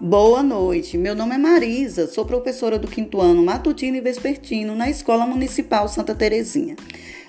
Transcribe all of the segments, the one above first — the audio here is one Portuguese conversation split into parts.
Boa noite, meu nome é Marisa, sou professora do quinto ano matutino e vespertino na Escola Municipal Santa Terezinha.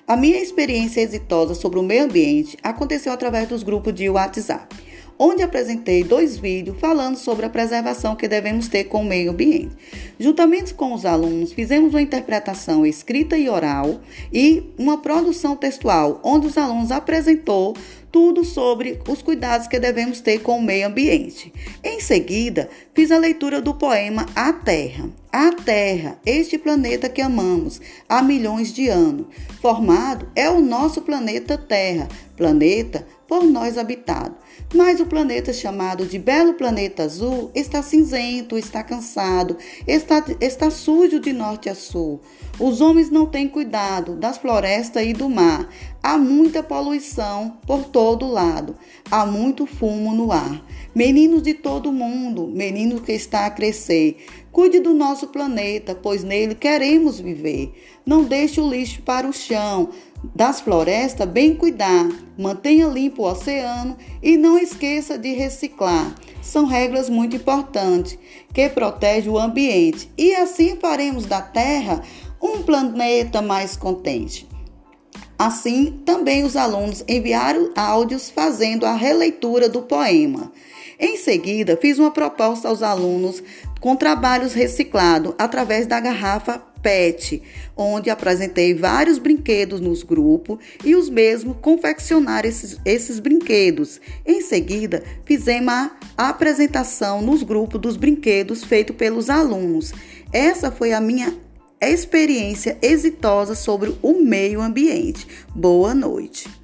A minha experiência exitosa sobre o meio ambiente aconteceu através dos grupos de WhatsApp, onde apresentei dois vídeos falando sobre a preservação que devemos ter com o meio ambiente. Juntamente com os alunos, fizemos uma interpretação escrita e oral e uma produção textual, onde os alunos apresentou tudo sobre os cuidados que devemos ter com o meio ambiente. Em seguida, fiz a leitura do poema A Terra. A Terra, este planeta que amamos há milhões de anos, formado é o nosso planeta Terra, planeta por nós habitado. Mas o planeta chamado de Belo Planeta Azul está cinzento, está cansado, está, está sujo de norte a sul. Os homens não têm cuidado das florestas e do mar. Há muita poluição por todo lado. Há muito fumo no ar. Meninos de todo mundo, menino que está a crescer, cuide do nosso planeta, pois nele queremos viver. Não deixe o lixo para o chão. Das florestas, bem cuidar. Mantenha limpo o oceano e não esqueça de reciclar. São regras muito importantes que protegem o ambiente e assim faremos da Terra um planeta mais contente. Assim, também os alunos enviaram áudios fazendo a releitura do poema. Em seguida, fiz uma proposta aos alunos com trabalhos reciclados através da garrafa PET, onde apresentei vários brinquedos nos grupos e os mesmos confeccionaram esses, esses brinquedos. Em seguida, fizemos a apresentação nos grupos dos brinquedos feito pelos alunos. Essa foi a minha experiência exitosa sobre o meio ambiente. Boa noite.